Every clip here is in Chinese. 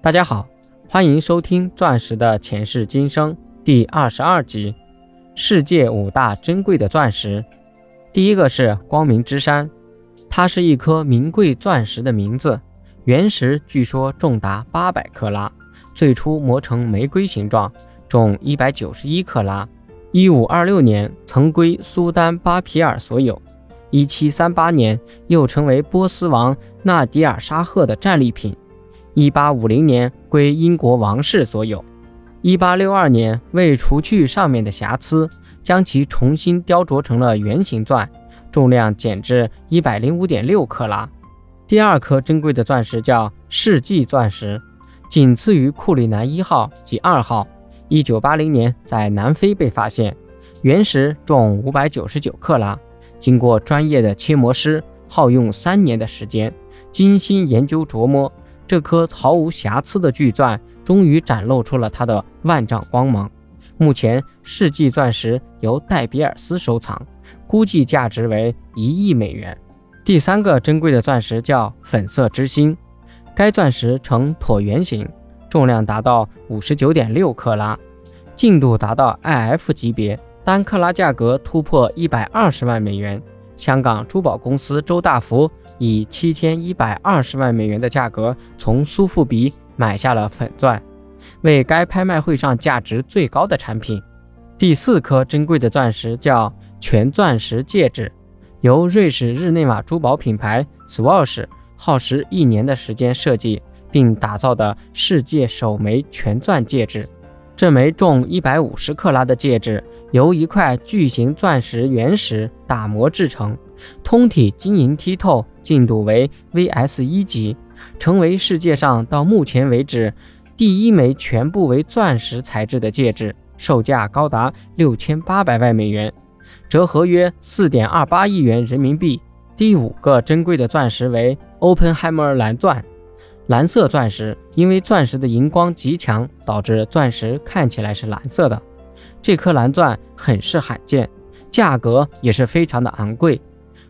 大家好，欢迎收听《钻石的前世今生》第二十二集：世界五大珍贵的钻石。第一个是光明之山，它是一颗名贵钻石的名字。原石据说重达八百克拉，最初磨成玫瑰形状，重一百九十一克拉。一五二六年曾归苏丹巴皮尔所有，一七三八年又成为波斯王纳迪尔沙赫的战利品。一八五零年归英国王室所有，一八六二年为除去上面的瑕疵，将其重新雕琢成了圆形钻，重量减至一百零五点六克拉。第二颗珍贵的钻石叫世纪钻石，仅次于库里南一号及二号。一九八零年在南非被发现，原石重五百九十九克拉，经过专业的切磨师耗用三年的时间，精心研究琢磨。这颗毫无瑕疵的巨钻终于展露出了它的万丈光芒。目前，世纪钻石由戴比尔斯收藏，估计价值为一亿美元。第三个珍贵的钻石叫粉色之星，该钻石呈椭圆形，重量达到五十九点六克拉，净度达到 IF 级别，单克拉价格突破一百二十万美元。香港珠宝公司周大福。以七千一百二十万美元的价格从苏富比买下了粉钻，为该拍卖会上价值最高的产品。第四颗珍贵的钻石叫全钻石戒指，由瑞士日内瓦珠宝品牌 Swatch 耗时一年的时间设计并打造的世界首枚全钻戒指。这枚重一百五十克拉的戒指由一块巨型钻石原石打磨制成，通体晶莹剔透。净度为 VS 一级，成为世界上到目前为止第一枚全部为钻石材质的戒指，售价高达六千八百万美元，折合约四点二八亿元人民币。第五个珍贵的钻石为 Openheimer 蓝钻，蓝色钻石，因为钻石的荧光极强，导致钻石看起来是蓝色的。这颗蓝钻很是罕见，价格也是非常的昂贵。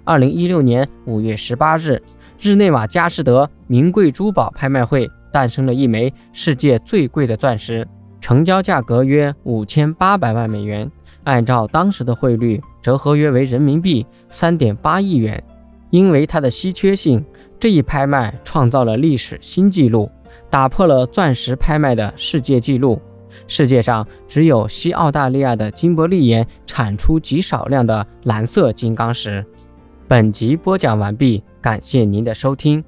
二零一六年五月十八日，日内瓦佳士得名贵珠宝拍卖会诞生了一枚世界最贵的钻石，成交价格约五千八百万美元，按照当时的汇率折合约为人民币三点八亿元。因为它的稀缺性，这一拍卖创造了历史新纪录，打破了钻石拍卖的世界纪录。世界上只有西澳大利亚的金伯利岩产出极少量的蓝色金刚石。本集播讲完毕，感谢您的收听。